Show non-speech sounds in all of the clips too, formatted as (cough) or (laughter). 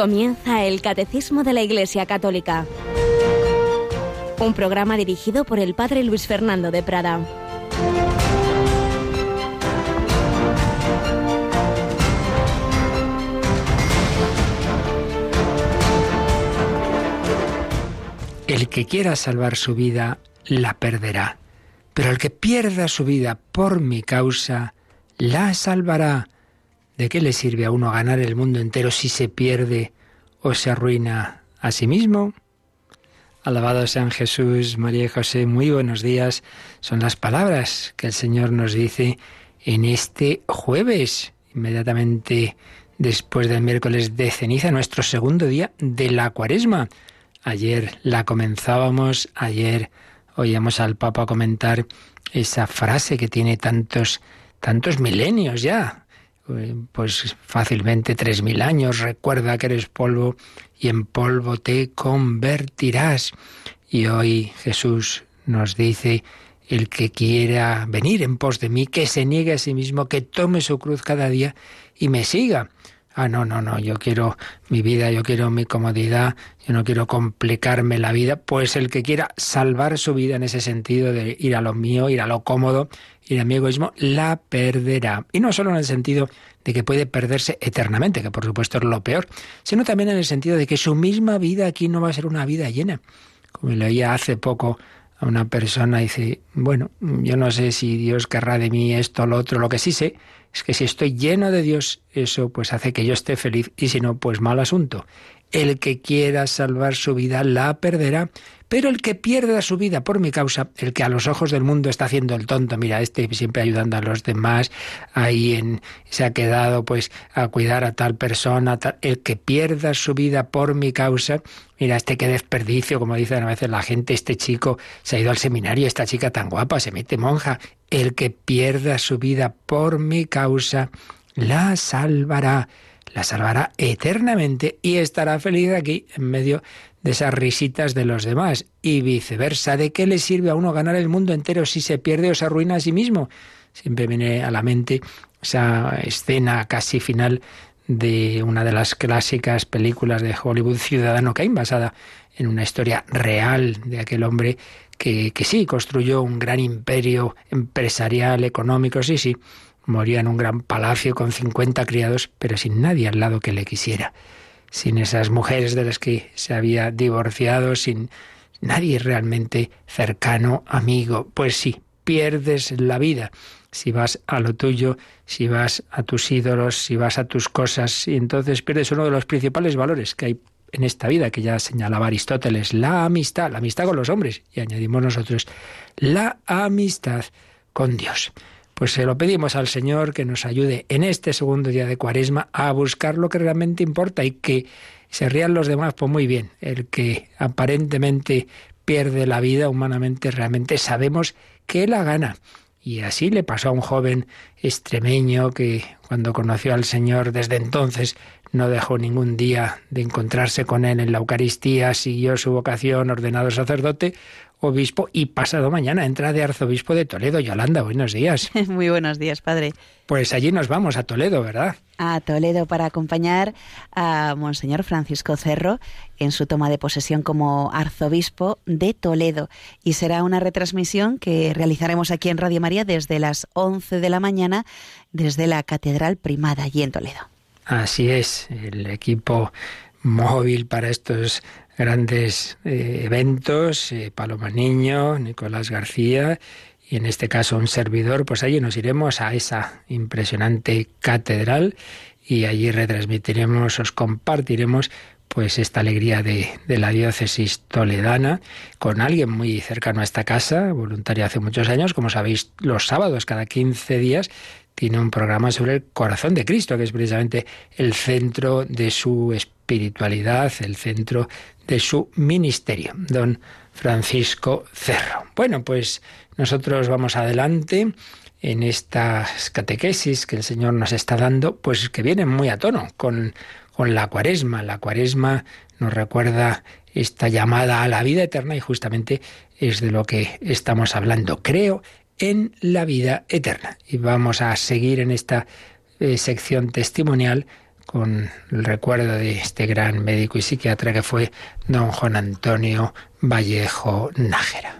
Comienza el Catecismo de la Iglesia Católica. Un programa dirigido por el Padre Luis Fernando de Prada. El que quiera salvar su vida, la perderá. Pero el que pierda su vida por mi causa, la salvará. ¿De qué le sirve a uno ganar el mundo entero si se pierde o se arruina a sí mismo? Alabado sean Jesús, María y José, muy buenos días. Son las palabras que el Señor nos dice en este jueves, inmediatamente después del miércoles de ceniza, nuestro segundo día de la cuaresma. Ayer la comenzábamos, ayer oíamos al Papa comentar esa frase que tiene tantos, tantos milenios ya, pues fácilmente tres mil años. Recuerda que eres polvo y en polvo te convertirás. Y hoy Jesús nos dice, el que quiera venir en pos de mí, que se niegue a sí mismo, que tome su cruz cada día y me siga. Ah, no, no, no, yo quiero mi vida, yo quiero mi comodidad, yo no quiero complicarme la vida. Pues el que quiera salvar su vida en ese sentido de ir a lo mío, ir a lo cómodo, ir a mi egoísmo, la perderá. Y no solo en el sentido de que puede perderse eternamente, que por supuesto es lo peor, sino también en el sentido de que su misma vida aquí no va a ser una vida llena. Como leía hace poco a una persona, dice, bueno, yo no sé si Dios querrá de mí esto o lo otro, lo que sí sé es que si estoy lleno de Dios, eso pues hace que yo esté feliz y si no, pues mal asunto. El que quiera salvar su vida la perderá, pero el que pierda su vida por mi causa, el que a los ojos del mundo está haciendo el tonto, mira, este siempre ayudando a los demás, ahí se ha quedado pues a cuidar a tal persona, el que pierda su vida por mi causa, mira, este qué desperdicio, como dicen a veces la gente, este chico se ha ido al seminario, esta chica tan guapa, se mete monja, el que pierda su vida por mi causa, la salvará la salvará eternamente y estará feliz aquí en medio de esas risitas de los demás y viceversa. ¿De qué le sirve a uno ganar el mundo entero si se pierde o se arruina a sí mismo? Siempre viene a la mente esa escena casi final de una de las clásicas películas de Hollywood, Ciudadano Kane, basada en una historia real de aquel hombre que, que sí construyó un gran imperio empresarial, económico, sí, sí, moría en un gran palacio con 50 criados, pero sin nadie al lado que le quisiera sin esas mujeres de las que se había divorciado, sin nadie realmente cercano, amigo. Pues sí, pierdes la vida si vas a lo tuyo, si vas a tus ídolos, si vas a tus cosas, y entonces pierdes uno de los principales valores que hay en esta vida, que ya señalaba Aristóteles, la amistad, la amistad con los hombres, y añadimos nosotros, la amistad con Dios. Pues se lo pedimos al Señor que nos ayude en este segundo día de Cuaresma a buscar lo que realmente importa y que se rían los demás, pues muy bien. El que aparentemente pierde la vida humanamente, realmente sabemos que la gana. Y así le pasó a un joven extremeño que cuando conoció al Señor desde entonces no dejó ningún día de encontrarse con él en la Eucaristía, siguió su vocación ordenado sacerdote, obispo y pasado mañana entra de arzobispo de Toledo. Yolanda, buenos días. (laughs) Muy buenos días, padre. Pues allí nos vamos, a Toledo, ¿verdad? A Toledo para acompañar a Monseñor Francisco Cerro en su toma de posesión como arzobispo de Toledo. Y será una retransmisión que realizaremos aquí en Radio María desde las 11 de la mañana, desde la Catedral Primada, allí en Toledo. Así es, el equipo móvil para estos grandes eh, eventos, eh, Paloma Niño, Nicolás García y en este caso un servidor, pues allí nos iremos a esa impresionante catedral y allí retransmitiremos, os compartiremos pues esta alegría de, de, la diócesis toledana con alguien muy cercano a esta casa, voluntario hace muchos años, como sabéis, los sábados cada 15 días tiene un programa sobre el corazón de Cristo, que es precisamente el centro de su espiritualidad, el centro de su ministerio, don Francisco Cerro. Bueno, pues nosotros vamos adelante en estas catequesis que el Señor nos está dando, pues que vienen muy a tono con, con la cuaresma. La cuaresma nos recuerda esta llamada a la vida eterna y justamente es de lo que estamos hablando. Creo en la vida eterna. Y vamos a seguir en esta eh, sección testimonial con el recuerdo de este gran médico y psiquiatra que fue don Juan Antonio Vallejo Nájera.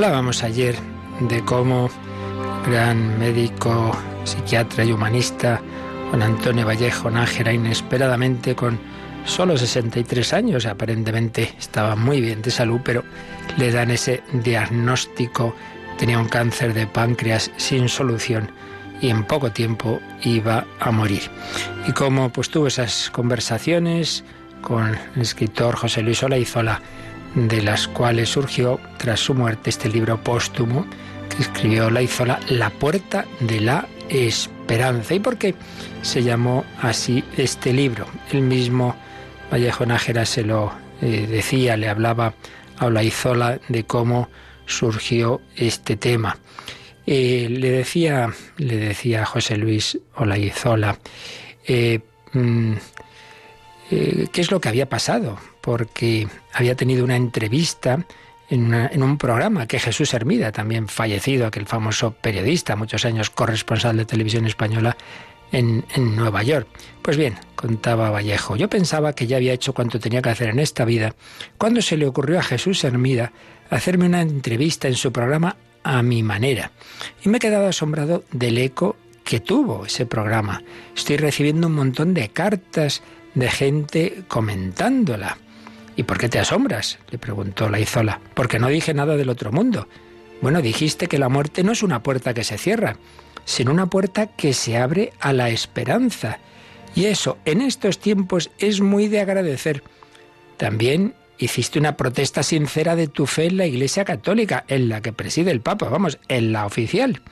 Hablábamos ayer de cómo gran médico, psiquiatra y humanista, Juan Antonio Vallejo Nájera, inesperadamente con solo 63 años, aparentemente estaba muy bien de salud, pero le dan ese diagnóstico, tenía un cáncer de páncreas sin solución y en poco tiempo iba a morir. Y cómo pues tuvo esas conversaciones con el escritor José Luis Olaizola, de las cuales surgió tras su muerte este libro póstumo que escribió Laizola, La puerta de la esperanza. ¿Y por qué se llamó así este libro? El mismo Vallejo Nájera se lo eh, decía, le hablaba a Olaizola de cómo surgió este tema. Eh, le decía, le decía José Luis Olaizola, eh, mm, qué es lo que había pasado porque había tenido una entrevista en, un programa que Jesús Hermida, también fallecido, aquel famoso periodista, muchos años corresponsal de televisión española en, en, Nueva York. Pues bien, contaba Vallejo, yo pensaba que ya había hecho cuanto tenía que hacer en esta vida, cuando se le ocurrió a Jesús Hermida hacerme una entrevista en su programa a mi manera. Y me he quedado asombrado del eco que tuvo ese programa. Estoy recibiendo un montón de cartas de gente comentándola. ¿Y por qué te asombras? le preguntó la Izola. Porque no dije nada del otro mundo. Bueno, dijiste que la muerte no es una puerta que se cierra, sino una puerta que se abre a la esperanza. Y eso, en estos tiempos, es muy de agradecer. También hiciste una protesta sincera de tu fe en la Iglesia Católica, en la que preside el Papa, vamos, en la oficial.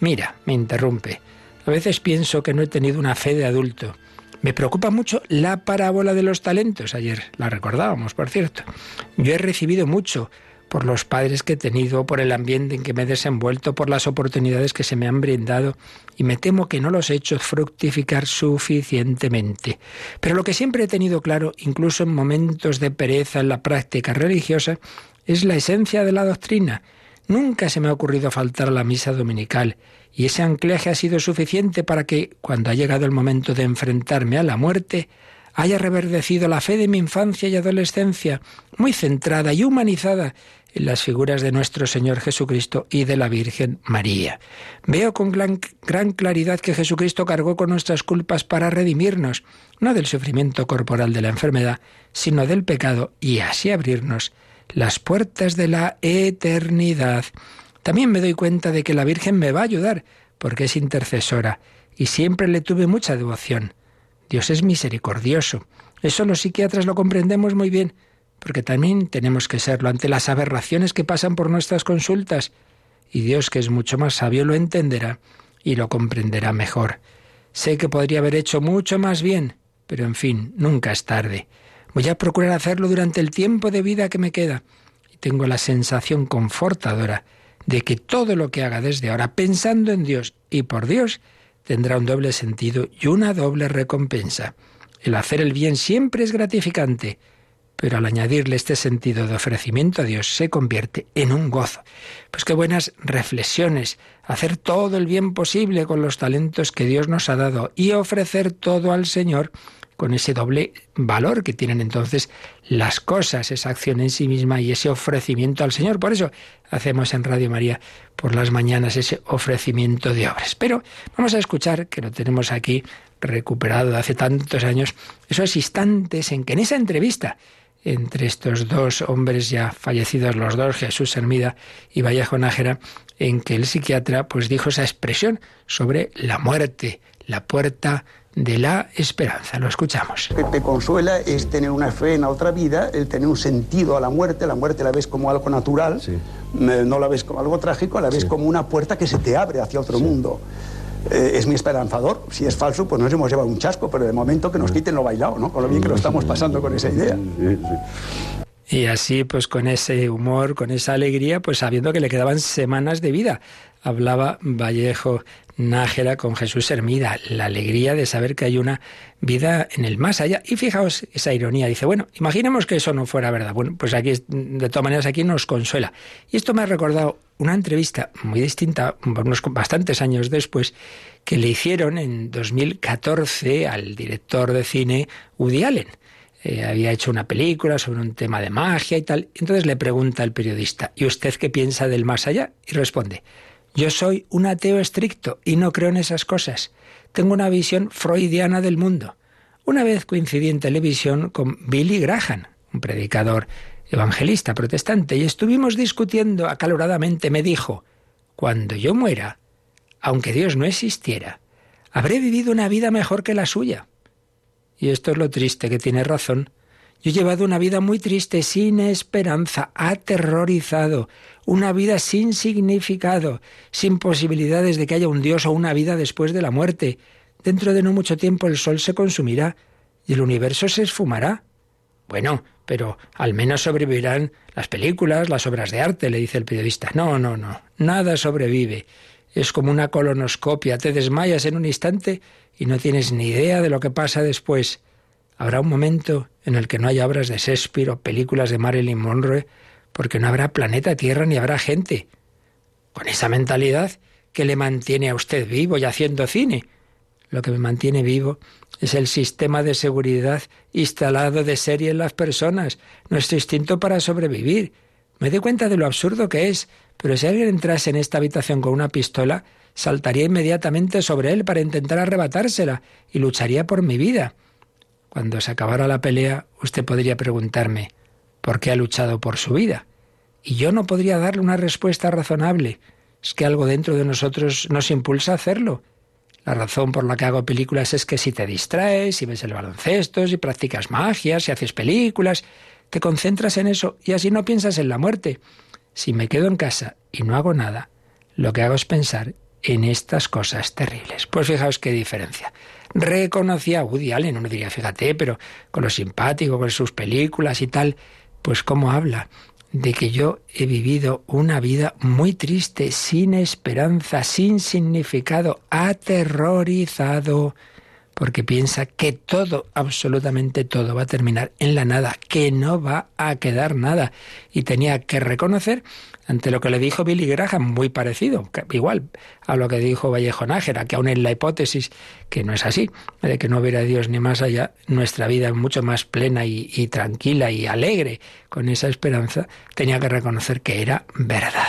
Mira, me interrumpe. A veces pienso que no he tenido una fe de adulto me preocupa mucho la parábola de los talentos. Ayer la recordábamos, por cierto. Yo he recibido mucho por los padres que he tenido, por el ambiente en que me he desenvuelto, por las oportunidades que se me han brindado, y me temo que no los he hecho fructificar suficientemente. Pero lo que siempre he tenido claro, incluso en momentos de pereza en la práctica religiosa, es la esencia de la doctrina. Nunca se me ha ocurrido faltar a la misa dominical, y ese anclaje ha sido suficiente para que, cuando ha llegado el momento de enfrentarme a la muerte, haya reverdecido la fe de mi infancia y adolescencia, muy centrada y humanizada en las figuras de nuestro Señor Jesucristo y de la Virgen María. Veo con gran, gran, claridad que Jesucristo cargó con nuestras culpas para redimirnos, no del sufrimiento corporal de la enfermedad, sino del pecado, y así abrirnos las puertas de la eternidad. También me doy cuenta de que la Virgen me va a ayudar, porque es intercesora, y siempre le tuve mucha devoción. Dios es misericordioso. Eso los psiquiatras lo comprendemos muy bien, porque también tenemos que serlo ante las aberraciones que pasan por nuestras consultas, y Dios, que es mucho más sabio, lo entenderá y lo comprenderá mejor. Sé que podría haber hecho mucho más bien, pero en fin, nunca es tarde. Voy a procurar hacerlo durante el tiempo de vida que me queda, y tengo la sensación confortadora de que todo lo que haga desde ahora pensando en Dios y por Dios tendrá un doble sentido y una doble recompensa. El hacer el bien siempre es gratificante, pero al añadirle este sentido de ofrecimiento a Dios se convierte en un gozo. Pues qué buenas reflexiones, hacer todo el bien posible con los talentos que Dios nos ha dado y ofrecer todo al Señor con ese doble valor que tienen entonces las cosas, esa acción en sí misma y ese ofrecimiento al Señor. Por eso hacemos en Radio María por las mañanas ese ofrecimiento de obras. Pero vamos a escuchar, que lo tenemos aquí recuperado de hace tantos años, esos instantes en que en esa entrevista entre estos dos hombres ya fallecidos, los dos, Jesús Hermida y Vallejo Nájera, en que el psiquiatra pues dijo esa expresión sobre la muerte, la puerta de la esperanza. Lo escuchamos. Lo que te consuela es tener una fe en la otra vida, el tener un sentido a la muerte. La muerte la ves como algo natural, no la ves como algo trágico, la ves como una puerta que se te abre hacia otro mundo. eh, es mi esperanzador. Si es falso, pues nos hemos llevado un chasco, pero de momento que nos quiten lo bailado, ¿no? Con lo bien que lo estamos pasando con esa idea. Y así, pues con ese humor, con esa alegría, pues sabiendo que le quedaban semanas de vida. Hablaba Vallejo Nájera con Jesús Hermida, la alegría de saber que hay una vida en el más allá. Y fijaos esa ironía, dice, bueno, imaginemos que eso no fuera verdad. Bueno, pues aquí, de todas maneras, aquí nos consuela. Y esto me ha recordado una entrevista muy distinta, unos bastantes años después, que le hicieron en 2014 al director de cine Woody Allen eh, había hecho una película sobre un tema de magia y tal. Entonces le pregunta el periodista, ¿y usted qué piensa del más allá? Y responde, yo soy un ateo estricto y no creo en esas cosas. Tengo una visión freudiana del mundo. Una vez coincidí en televisión con Billy Graham, un predicador evangelista protestante, y estuvimos discutiendo acaloradamente. Me dijo, cuando yo muera, aunque Dios no existiera, habré vivido una vida mejor que la suya. Y esto es lo triste, que tiene razón. Yo he llevado una vida muy triste, sin esperanza, aterrorizado, una vida sin significado, sin posibilidades de que haya un Dios o una vida después de la muerte. Dentro de no mucho tiempo el sol se consumirá y el universo se esfumará. Bueno, pero al menos sobrevivirán las películas, las obras de arte, le dice el periodista. No, no, no, nada sobrevive. Es como una colonoscopia, te desmayas en un instante y no tienes ni idea de lo que pasa después. Habrá un momento en el que no haya obras de Shakespeare o películas de Marilyn Monroe, porque no habrá planeta Tierra ni habrá gente. Con esa mentalidad que le mantiene a usted vivo y haciendo cine. Lo que me mantiene vivo es el sistema de seguridad instalado de serie en las personas, nuestro instinto para sobrevivir. Me doy cuenta de lo absurdo que es, pero si alguien entrase en esta habitación con una pistola, saltaría inmediatamente sobre él para intentar arrebatársela y lucharía por mi vida. Cuando se acabara la pelea, usted podría preguntarme, ¿por qué ha luchado por su vida? Y yo no podría darle una respuesta razonable. Es que algo dentro de nosotros nos impulsa a hacerlo. La razón por la que hago películas es que si te distraes, si ves el baloncesto, si practicas magia, si haces películas, te concentras en eso y así no piensas en la muerte. Si me quedo en casa y no hago nada, lo que hago es pensar en estas cosas terribles. Pues fijaos qué diferencia. Reconocía a Woody Allen, uno diría, fíjate, pero con lo simpático, con sus películas y tal, pues cómo habla de que yo he vivido una vida muy triste, sin esperanza, sin significado, aterrorizado, porque piensa que todo, absolutamente todo, va a terminar en la nada, que no va a quedar nada. Y tenía que reconocer ante lo que le dijo Billy Graham, muy parecido, igual a lo que dijo Vallejo Nájera, que aún en la hipótesis que no es así, de que no hubiera Dios ni más allá, nuestra vida es mucho más plena y, y tranquila y alegre con esa esperanza, tenía que reconocer que era verdad.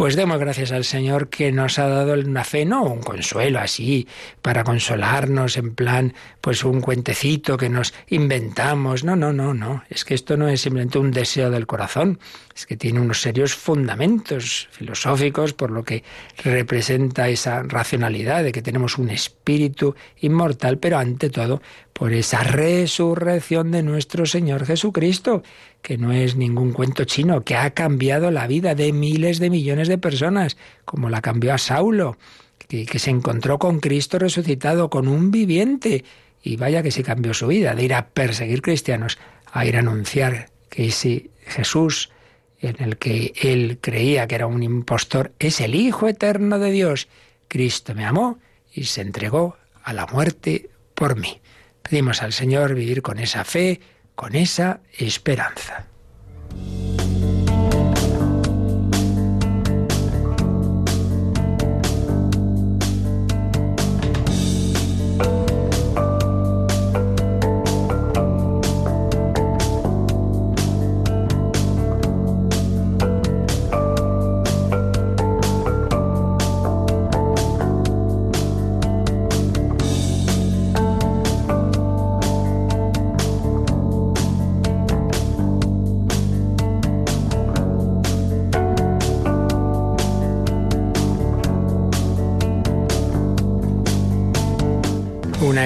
Pues demos gracias al Señor que nos ha dado una fe, no un consuelo así, para consolarnos en plan, pues un cuentecito que nos inventamos. No, no, no, no. Es que esto no es simplemente un deseo del corazón, es que tiene unos serios fundamentos filosóficos por lo que representa esa racionalidad de que tenemos un espíritu inmortal, pero ante todo por esa resurrección de nuestro Señor Jesucristo, que no es ningún cuento chino, que ha cambiado la vida de miles de millones de personas, como la cambió a Saulo, que, se encontró con Cristo resucitado, con un viviente, y vaya que se cambió su vida, de ir a perseguir cristianos, a ir a anunciar que ese Jesús en el que él creía que era un impostor, es el Hijo eterno de Dios. Cristo me amó y se entregó a la muerte por mí. Pedimos al Señor vivir con esa fe, con esa esperanza.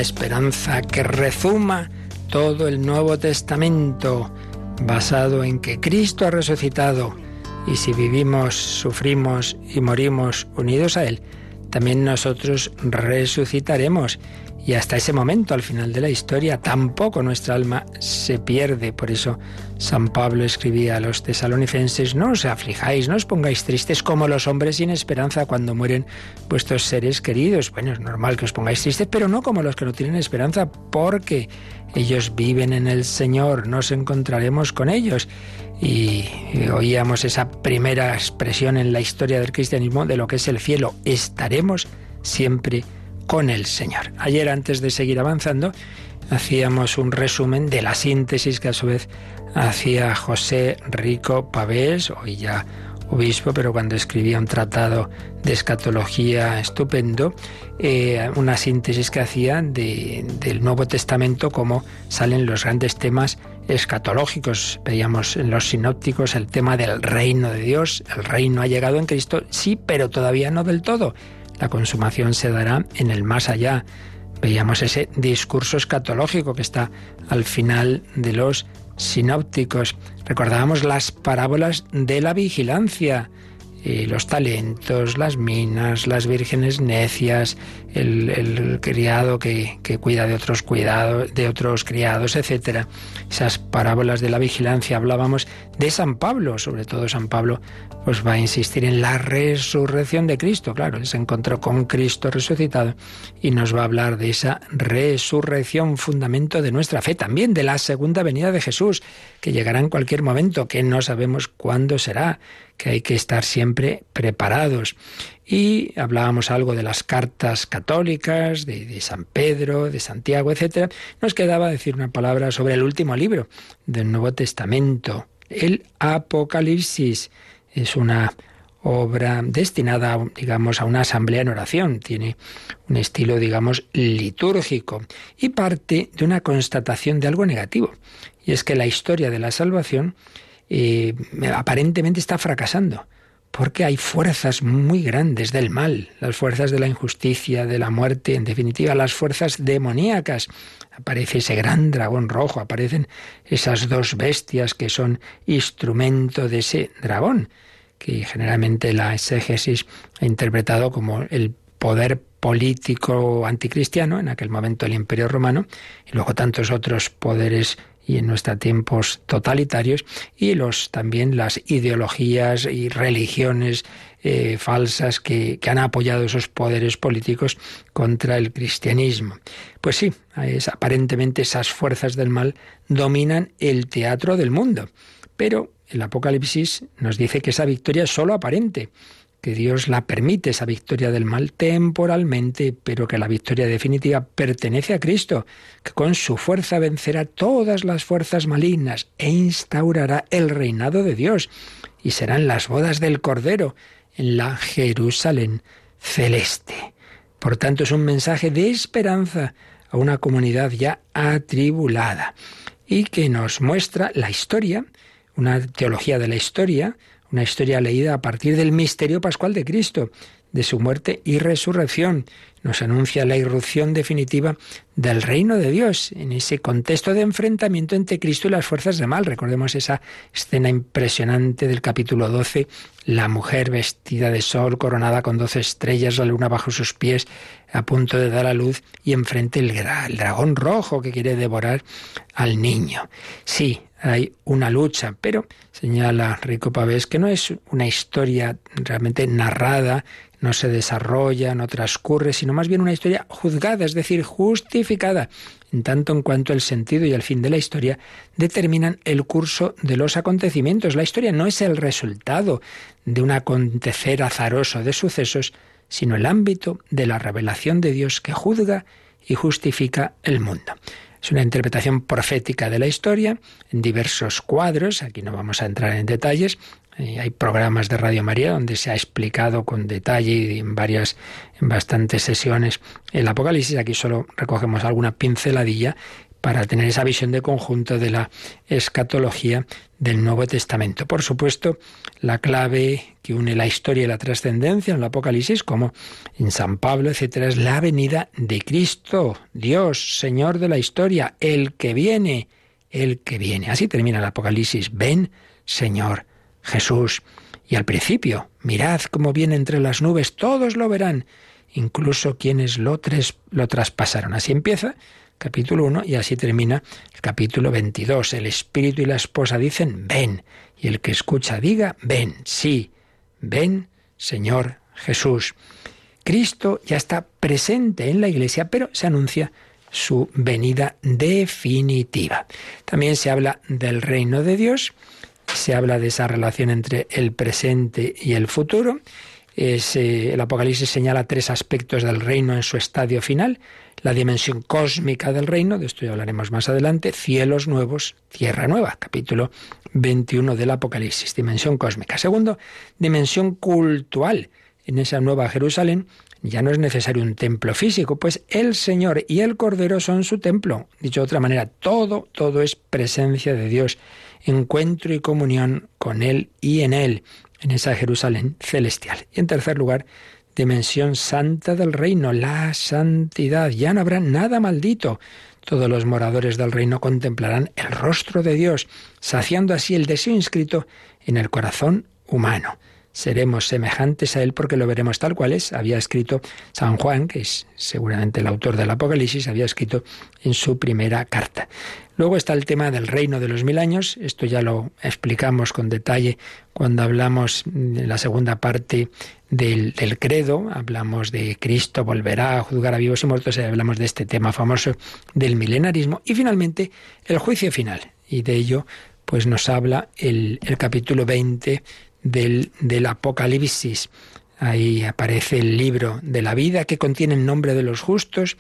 Esperanza que rezuma todo el Nuevo Testamento, basado en que Cristo ha resucitado y si vivimos, sufrimos y morimos unidos a Él, también nosotros resucitaremos. Y hasta ese momento, al final de la historia, tampoco nuestra alma se pierde. Por eso San Pablo escribía a los tesalonicenses, no os aflijáis, no os pongáis tristes como los hombres sin esperanza cuando mueren vuestros seres queridos. Bueno, es normal que os pongáis tristes, pero no como los que no tienen esperanza, porque ellos viven en el Señor, nos encontraremos con ellos. Y oíamos esa primera expresión en la historia del cristianismo de lo que es el cielo. Estaremos siempre con el Señor. Ayer, antes de seguir avanzando, hacíamos un resumen de la síntesis que a su vez hacía José Rico Pavés, hoy ya obispo, pero cuando escribía un tratado de escatología estupendo, eh, una síntesis que hacía del Nuevo Testamento, cómo salen los grandes temas escatológicos. Veíamos en los sinópticos el tema del reino de Dios. El reino ha llegado en Cristo, sí, pero todavía no del todo. La consumación se dará en el más allá. Veíamos ese discurso escatológico que está al final de los sinópticos. Recordábamos las parábolas de la vigilancia, eh, los talentos, las minas, las vírgenes necias, el, criado que, que, cuida de otros cuidados, de otros criados, etcétera. Esas parábolas de la vigilancia hablábamos de San Pablo, sobre todo San Pablo pues va a insistir en la resurrección de Cristo. Claro, él se encontró con Cristo resucitado y nos va a hablar de esa resurrección, fundamento de nuestra fe, también de la segunda venida de Jesús, que llegará en cualquier momento, que no sabemos cuándo será, que hay que estar siempre preparados. Y hablábamos algo de las cartas católicas, de, San Pedro, de Santiago, etc. Nos quedaba decir una palabra sobre el último libro del Nuevo Testamento, el Apocalipsis es una obra destinada, digamos, a una asamblea en oración. Tiene un estilo, digamos, litúrgico y parte de una constatación de algo negativo. Y es que la historia de la salvación eh, aparentemente está fracasando. Porque hay fuerzas muy grandes del mal, las fuerzas de la injusticia, de la muerte, en definitiva, las fuerzas demoníacas. Aparece ese gran dragón rojo, aparecen esas dos bestias que son instrumento de ese dragón que generalmente la exégesis ha interpretado como el poder político anticristiano, en aquel momento el Imperio Romano, y luego tantos otros poderes y en nuestros tiempos totalitarios, y los también las ideologías y religiones eh, falsas que, que, han apoyado esos poderes políticos contra el cristianismo. Pues sí, es, aparentemente esas fuerzas del mal dominan el teatro del mundo, pero el Apocalipsis nos dice que esa victoria es solo aparente, que Dios la permite, esa victoria del mal temporalmente, pero que la victoria definitiva pertenece a Cristo, que con su fuerza vencerá todas las fuerzas malignas e instaurará el reinado de Dios, y serán las bodas del Cordero en la Jerusalén celeste. Por tanto, es un mensaje de esperanza a una comunidad ya atribulada y que nos muestra la historia una teología de la historia, una historia leída a partir del misterio pascual de Cristo, de su muerte y resurrección. Nos anuncia la irrupción definitiva del reino de Dios en ese contexto de enfrentamiento entre Cristo y las fuerzas de mal. Recordemos esa escena impresionante del capítulo 12, la mujer vestida de sol, coronada con doce estrellas, la luna bajo sus pies, a punto de dar a luz, y enfrente el, el dragón rojo que quiere devorar al niño. Sí, hay una lucha, pero señala Rico Pavés que no es una historia realmente narrada, no se desarrolla, no transcurre, sino más bien una historia juzgada, es decir, justificada, en tanto en cuanto el sentido y el fin de la historia determinan el curso de los acontecimientos. La historia no es el resultado de un acontecer azaroso de sucesos, sino el ámbito de la revelación de Dios que juzga y justifica el mundo. Es una interpretación profética de la historia en diversos cuadros, aquí no vamos a entrar en detalles, eh, hay programas de Radio María donde se ha explicado con detalle y en varias, en bastantes sesiones el Apocalipsis. Aquí solo recogemos alguna pinceladilla para tener esa visión de conjunto de la escatología del Nuevo Testamento. Por supuesto, la clave que une la historia y la trascendencia en el Apocalipsis, como en San Pablo, etcétera, es la venida de Cristo, Dios, Señor de la historia, el que viene, el que viene. Así termina el Apocalipsis. Ven, Señor Jesús. Y al principio, mirad cómo viene entre las nubes, todos lo verán incluso quienes lo, lo traspasaron. Así empieza capítulo 1 y así termina el capítulo 22. El espíritu y la esposa dicen, ven, y el que escucha diga, ven, sí, ven, Señor Jesús. Cristo ya está presente en la iglesia, pero se anuncia su venida definitiva. También se habla del reino de Dios, se habla de esa relación entre el presente y el futuro. el Apocalipsis señala tres aspectos del reino en su estadio final. La dimensión cósmica del reino, de esto ya hablaremos más adelante, cielos nuevos, tierra nueva, capítulo 21 del Apocalipsis, dimensión cósmica. Segundo, dimensión cultural. En esa nueva Jerusalén ya no es necesario un templo físico, pues el Señor y el Cordero son su templo. Dicho de otra manera, todo, todo es presencia de Dios, encuentro y comunión con Él y en Él, en esa Jerusalén celestial. Y en tercer lugar, dimensión santa del reino, la santidad. Ya no habrá nada maldito. Todos los moradores del reino contemplarán el rostro de Dios, saciando así el deseo inscrito en el corazón humano seremos semejantes a Él porque lo veremos tal cual es. Había escrito San Juan, que es seguramente el autor del Apocalipsis, había escrito en su primera carta. Luego está el tema del reino de los mil años. Esto ya lo explicamos con detalle cuando hablamos de la segunda parte del, credo. Hablamos de Cristo volverá a juzgar a vivos y muertos y hablamos de este tema famoso del milenarismo. Y finalmente el juicio final. Y de ello pues nos habla el, el capítulo 20 del, del Apocalipsis. Ahí aparece el libro de la vida que contiene el nombre de los justos.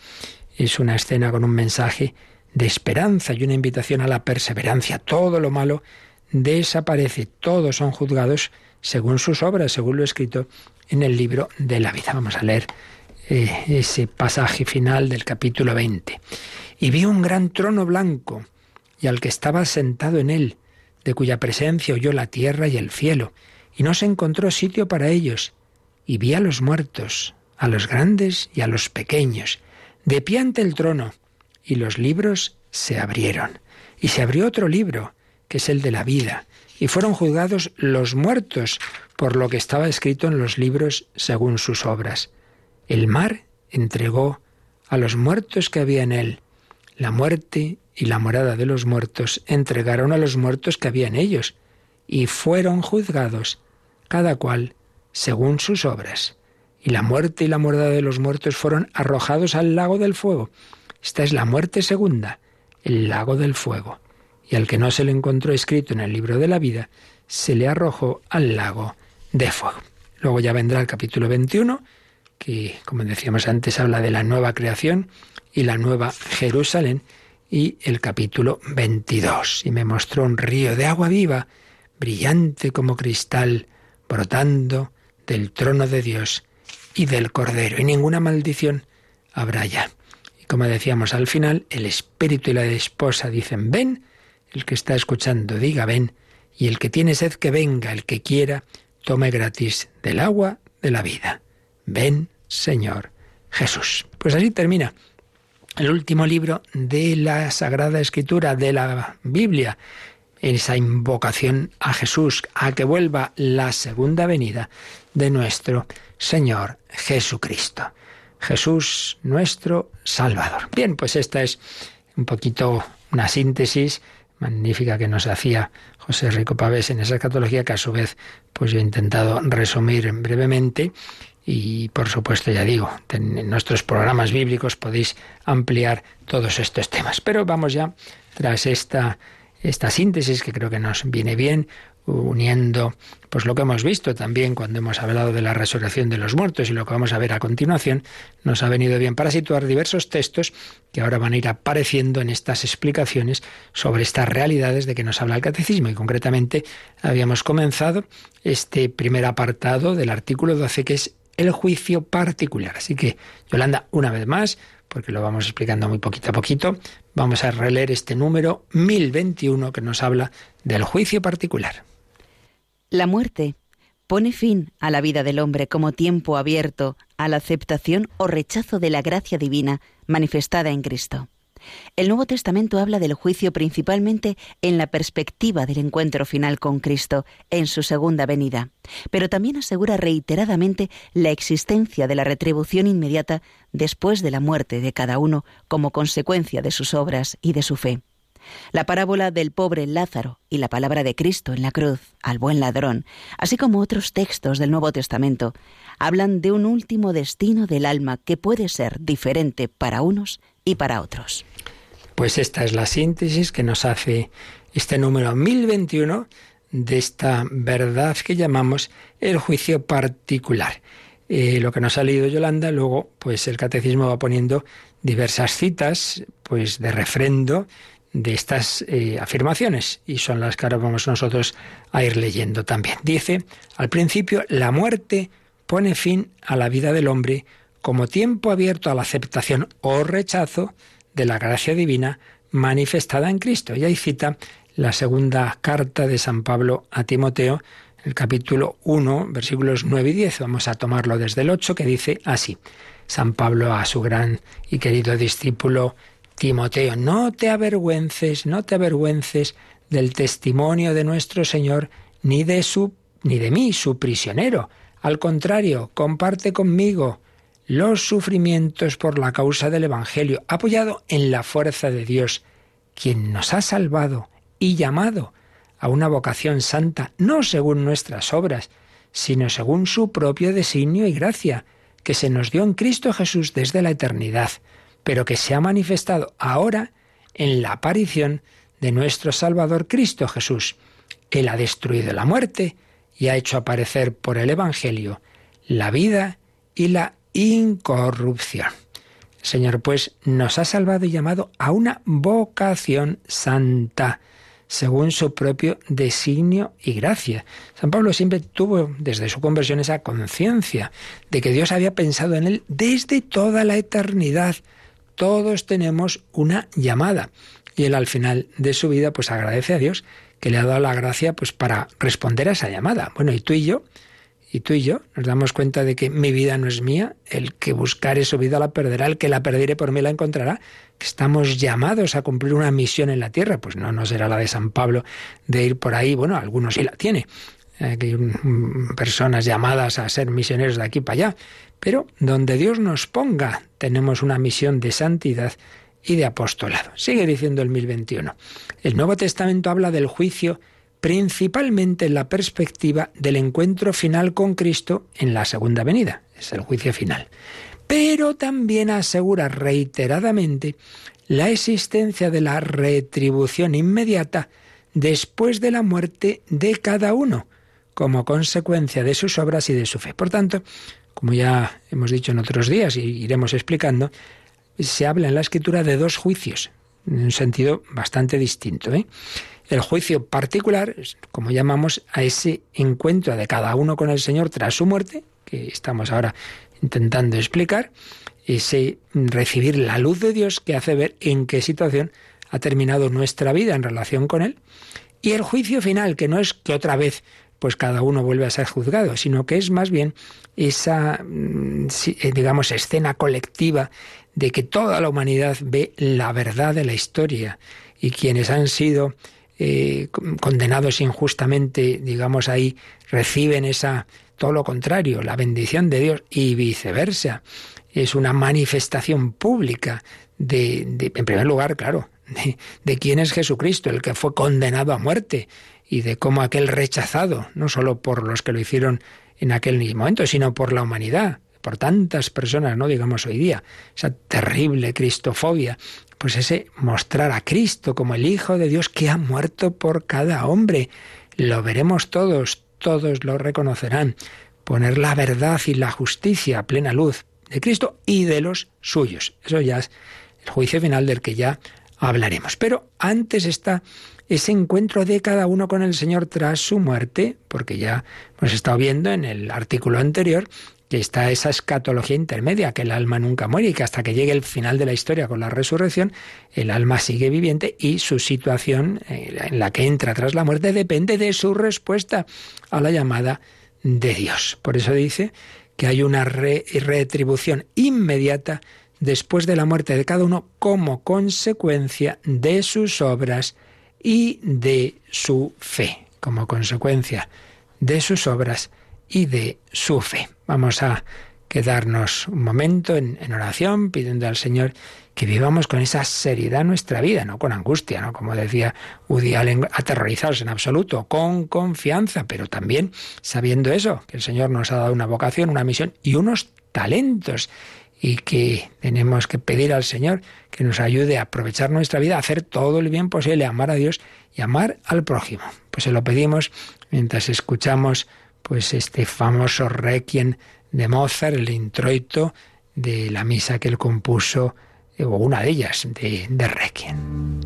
Es una escena con un mensaje de esperanza y una invitación a la perseverancia. Todo lo malo desaparece. Todos son juzgados según sus obras, según lo escrito en el libro de la vida. Vamos a leer eh, ese pasaje final del capítulo 20. Y vi un gran trono blanco y al que estaba sentado en él, de cuya presencia oyó la tierra y el cielo y no se encontró sitio para ellos. Y vi a los muertos, a los grandes y a los pequeños, de pie ante el trono, y los libros se abrieron. Y se abrió otro libro, que es el de la vida, y fueron juzgados los muertos por lo que estaba escrito en los libros según sus obras. El mar entregó a los muertos que había en él. La muerte y la morada de los muertos entregaron a los muertos que había en ellos, y fueron juzgados cada cual según sus obras. Y la muerte y la morada de los muertos fueron arrojados al lago del fuego. Esta es la muerte segunda, el lago del fuego. Y al que no se le encontró escrito en el libro de la vida, se le arrojó al lago de fuego. Luego ya vendrá el capítulo 21, que, como decíamos antes, habla de la nueva creación y la nueva Jerusalén, y el capítulo 22. Y me mostró un río de agua viva, brillante como cristal, brotando del trono de Dios y del Cordero, y ninguna maldición habrá ya. Y como decíamos al final, el espíritu y la esposa dicen, ven, el que está escuchando diga, ven, y el que tiene sed que venga, el que quiera, tome gratis del agua de la vida. Ven, Señor Jesús. Pues así termina el último libro de la Sagrada Escritura, de la Biblia, esa invocación a Jesús, a que vuelva la segunda venida de nuestro Señor Jesucristo. Jesús nuestro Salvador. Bien, pues esta es un poquito una síntesis magnífica que nos hacía José Rico Pavés en esa catología que a su vez pues yo he intentado resumir brevemente y por supuesto ya digo, en nuestros programas bíblicos podéis ampliar todos estos temas. Pero vamos ya tras esta esta síntesis que creo que nos viene bien uniendo pues lo que hemos visto también cuando hemos hablado de la resurrección de los muertos y lo que vamos a ver a continuación nos ha venido bien para situar diversos textos que ahora van a ir apareciendo en estas explicaciones sobre estas realidades de que nos habla el catecismo y concretamente habíamos comenzado este primer apartado del artículo 12 que es el juicio particular. Así que, Yolanda, una vez más, porque lo vamos explicando muy poquito a poquito, vamos a releer este número 1021 que nos habla del juicio particular. La muerte pone fin a la vida del hombre como tiempo abierto a la aceptación o rechazo de la gracia divina manifestada en Cristo. El Nuevo Testamento habla del juicio principalmente en la perspectiva del encuentro final con Cristo en su segunda venida, pero también asegura reiteradamente la existencia de la retribución inmediata después de la muerte de cada uno como consecuencia de sus obras y de su fe. La parábola del pobre Lázaro y la palabra de Cristo en la cruz al buen ladrón, así como otros textos del Nuevo Testamento, hablan de un último destino del alma que puede ser diferente para unos y para otros. Pues esta es la síntesis que nos hace este número 1021 de esta verdad que llamamos el juicio particular. Eh, lo que nos ha leído Yolanda, luego pues el catecismo va poniendo diversas citas pues de refrendo de estas eh, afirmaciones y son las que ahora vamos nosotros a ir leyendo también. Dice, al principio, la muerte pone fin a la vida del hombre como tiempo abierto a la aceptación o rechazo de la gracia divina manifestada en Cristo. Y ahí cita la segunda carta de San Pablo a Timoteo, el capítulo 1, versículos 9 y 10. Vamos a tomarlo desde el 8, que dice así. San Pablo a su gran y querido discípulo Timoteo, no te avergüences, no te avergüences del testimonio de nuestro Señor, ni de su ni de mí, su prisionero. Al contrario, comparte conmigo los sufrimientos por la causa del Evangelio, apoyado en la fuerza de Dios, quien nos ha salvado y llamado a una vocación santa, no según nuestras obras, sino según su propio designio y gracia, que se nos dio en Cristo Jesús desde la eternidad pero que se ha manifestado ahora en la aparición de nuestro Salvador Cristo Jesús. Él ha destruido la muerte y ha hecho aparecer por el Evangelio la vida y la incorrupción. El Señor pues nos ha salvado y llamado a una vocación santa, según su propio designio y gracia. San Pablo siempre tuvo desde su conversión esa conciencia de que Dios había pensado en él desde toda la eternidad todos tenemos una llamada. Y él al final de su vida pues agradece a Dios que le ha dado la gracia pues para responder a esa llamada. Bueno, y tú y yo, y tú y yo nos damos cuenta de que mi vida no es mía, el que buscare su vida la perderá, el que la perdiere por mí la encontrará, que estamos llamados a cumplir una misión en la tierra, pues no, no será la de San Pablo de ir por ahí, bueno, algunos sí la tiene, hay personas llamadas a ser misioneros de aquí para allá, pero donde Dios nos ponga, tenemos una misión de santidad y de apostolado. Sigue diciendo el 1021. El Nuevo Testamento habla del juicio principalmente en la perspectiva del encuentro final con Cristo en la segunda venida, es el juicio final. Pero también asegura reiteradamente la existencia de la retribución inmediata después de la muerte de cada uno, como consecuencia de sus obras y de su fe. Por tanto, como ya hemos dicho en otros días y iremos explicando, se habla en la escritura de dos juicios, en un sentido bastante distinto. ¿eh? El juicio particular, como llamamos a ese encuentro de cada uno con el Señor tras su muerte, que estamos ahora intentando explicar, ese recibir la luz de Dios que hace ver en qué situación ha terminado nuestra vida en relación con Él. Y el juicio final, que no es que otra vez pues cada uno vuelve a ser juzgado, sino que es más bien esa, mm, eh, digamos, escena colectiva de que toda la humanidad ve la verdad de la historia y quienes han sido eh, condenados injustamente, digamos ahí, reciben esa, todo lo contrario, la bendición de Dios y viceversa. Es una manifestación pública de, en primer lugar, claro, de, de quién es Jesucristo, el que fue condenado a muerte y de cómo aquel rechazado, no solo por los que lo hicieron en aquel momento, sino por la humanidad, por tantas personas, no digamos hoy día, esa terrible cristofobia, pues ese mostrar a Cristo como el Hijo de Dios que ha muerto por cada hombre. Lo veremos todos, todos lo reconocerán. Poner la verdad y la justicia a plena luz de Cristo y de los suyos. Eso ya es el juicio final del que ya hablaremos. Pero antes está ese encuentro de cada uno con el Señor tras su muerte, porque ya hemos estado viendo en el artículo anterior que está esa escatología intermedia, que el alma nunca muere y que hasta que llegue el final de la historia con la resurrección, el alma sigue viviente y su situación eh, en la que entra tras la muerte depende de su respuesta a la llamada de Dios. Por eso dice que hay una retribución inmediata después de la muerte de cada uno como consecuencia de sus obras y de su fe, como consecuencia de sus obras y de su fe. Vamos a quedarnos un momento en, oración pidiendo al Señor que vivamos con esa seriedad nuestra vida, no con angustia, ¿no? Como decía Woody Allen, aterrorizados en absoluto, con confianza, pero también sabiendo eso, que el Señor nos ha dado una vocación, una misión y unos talentos y que tenemos que pedir al Señor que nos ayude a aprovechar nuestra vida, a hacer todo el bien posible, amar a Dios y amar al prójimo. Pues se lo pedimos mientras escuchamos pues este famoso requiem de Mozart, el introito de la misa que él compuso, o una de ellas, de, de requiem.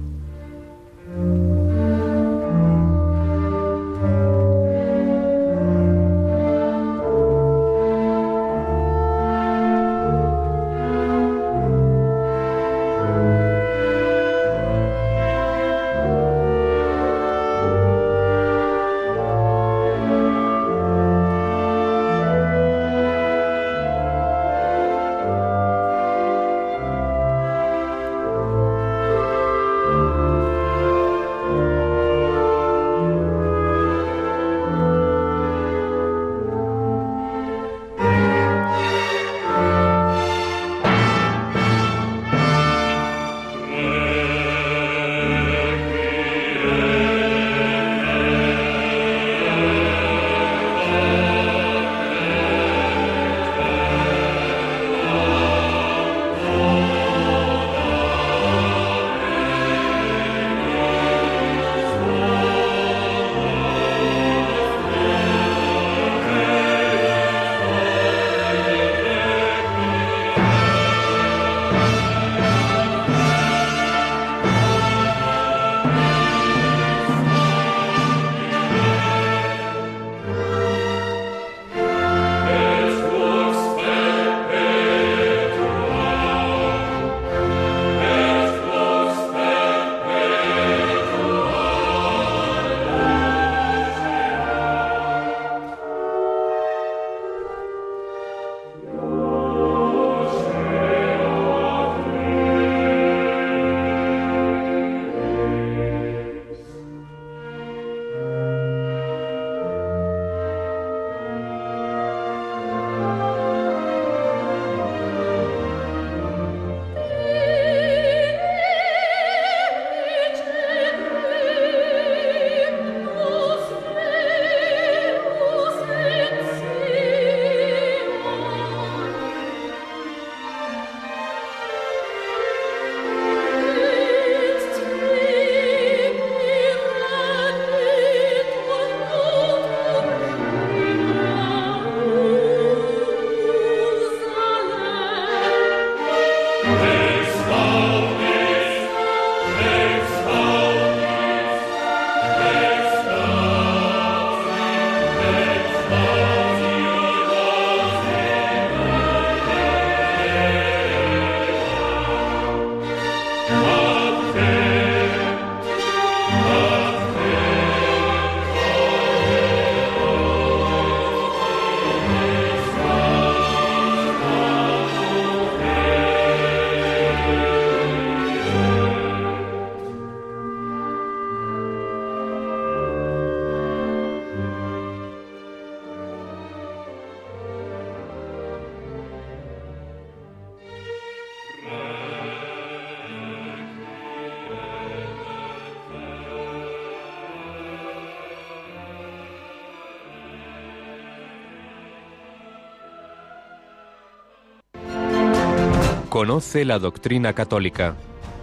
Conoce la doctrina católica.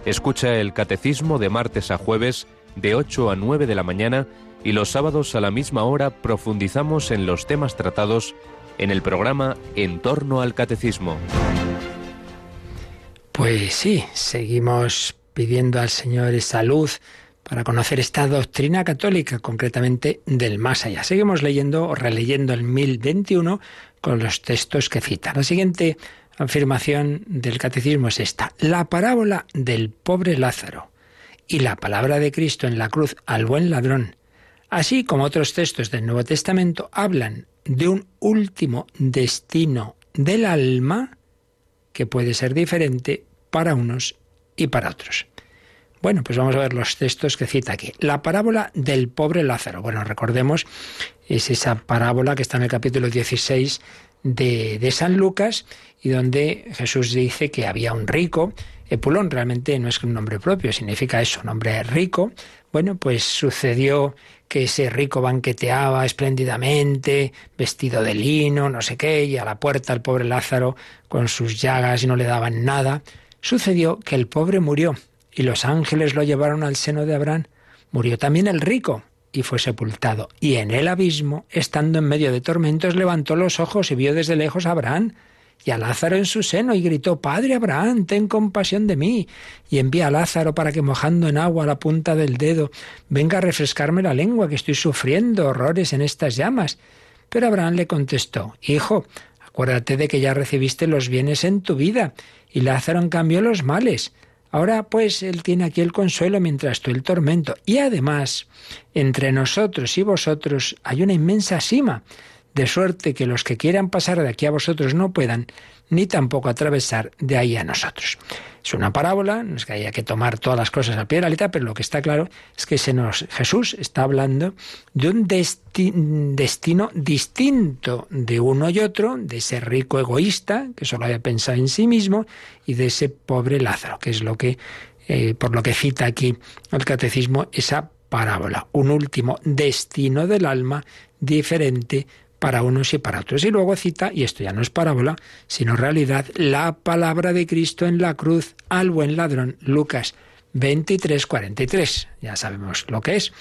Escucha el catecismo de martes a jueves de 8 a 9 de la mañana y los sábados a la misma hora profundizamos en los temas tratados en el programa En torno al catecismo. Pues sí, seguimos pidiendo al Señor esa luz para conocer esta doctrina católica, concretamente del más allá. Seguimos leyendo o releyendo el 1021 con los textos que cita. La siguiente afirmación del catecismo es esta. La parábola del pobre Lázaro y la palabra de Cristo en la cruz al buen ladrón, así como otros textos del Nuevo Testamento, hablan de un último destino del alma que puede ser diferente para unos y para otros. Bueno, pues vamos a ver los textos que cita aquí. La parábola del pobre Lázaro. Bueno, recordemos, es esa parábola que está en el capítulo 16 de, San Lucas y donde Jesús dice que había un rico. Epulón realmente no es un nombre propio, significa eso, un hombre rico. Bueno, pues sucedió que ese rico banqueteaba espléndidamente, vestido de lino, no sé qué, y a la puerta el pobre Lázaro con sus llagas y no le daban nada. Sucedió que el pobre murió y los ángeles lo llevaron al seno de Abraham. Murió también el rico y fue sepultado. Y en el abismo, estando en medio de tormentos, levantó los ojos y vio desde lejos a Abraham y a Lázaro en su seno y gritó, Padre Abraham, ten compasión de mí, y envía a Lázaro para que mojando en agua la punta del dedo venga a refrescarme la lengua, que estoy sufriendo horrores en estas llamas. Pero Abraham le contestó, Hijo, acuérdate de que ya recibiste los bienes en tu vida, y Lázaro en cambio los males. Ahora pues él tiene aquí el consuelo mientras tú el tormento. Y además, entre nosotros y vosotros hay una inmensa sima de suerte que los que quieran pasar de aquí a vosotros no puedan, ni tampoco atravesar de ahí a nosotros. Es una parábola, no es que haya que tomar todas las cosas a pie de la letra, pero lo que está claro es que Jesús está hablando de un destino distinto de uno y otro, de ese rico egoísta que solo había pensado en sí mismo y de ese pobre Lázaro, que es lo que, eh, por lo que cita aquí el catecismo, esa parábola, un último destino del alma diferente para unos y para otros. Y luego cita, y esto ya no es parábola, sino realidad, la palabra de Cristo en la cruz al buen ladrón, Lucas 23, 43. Ya sabemos lo que es.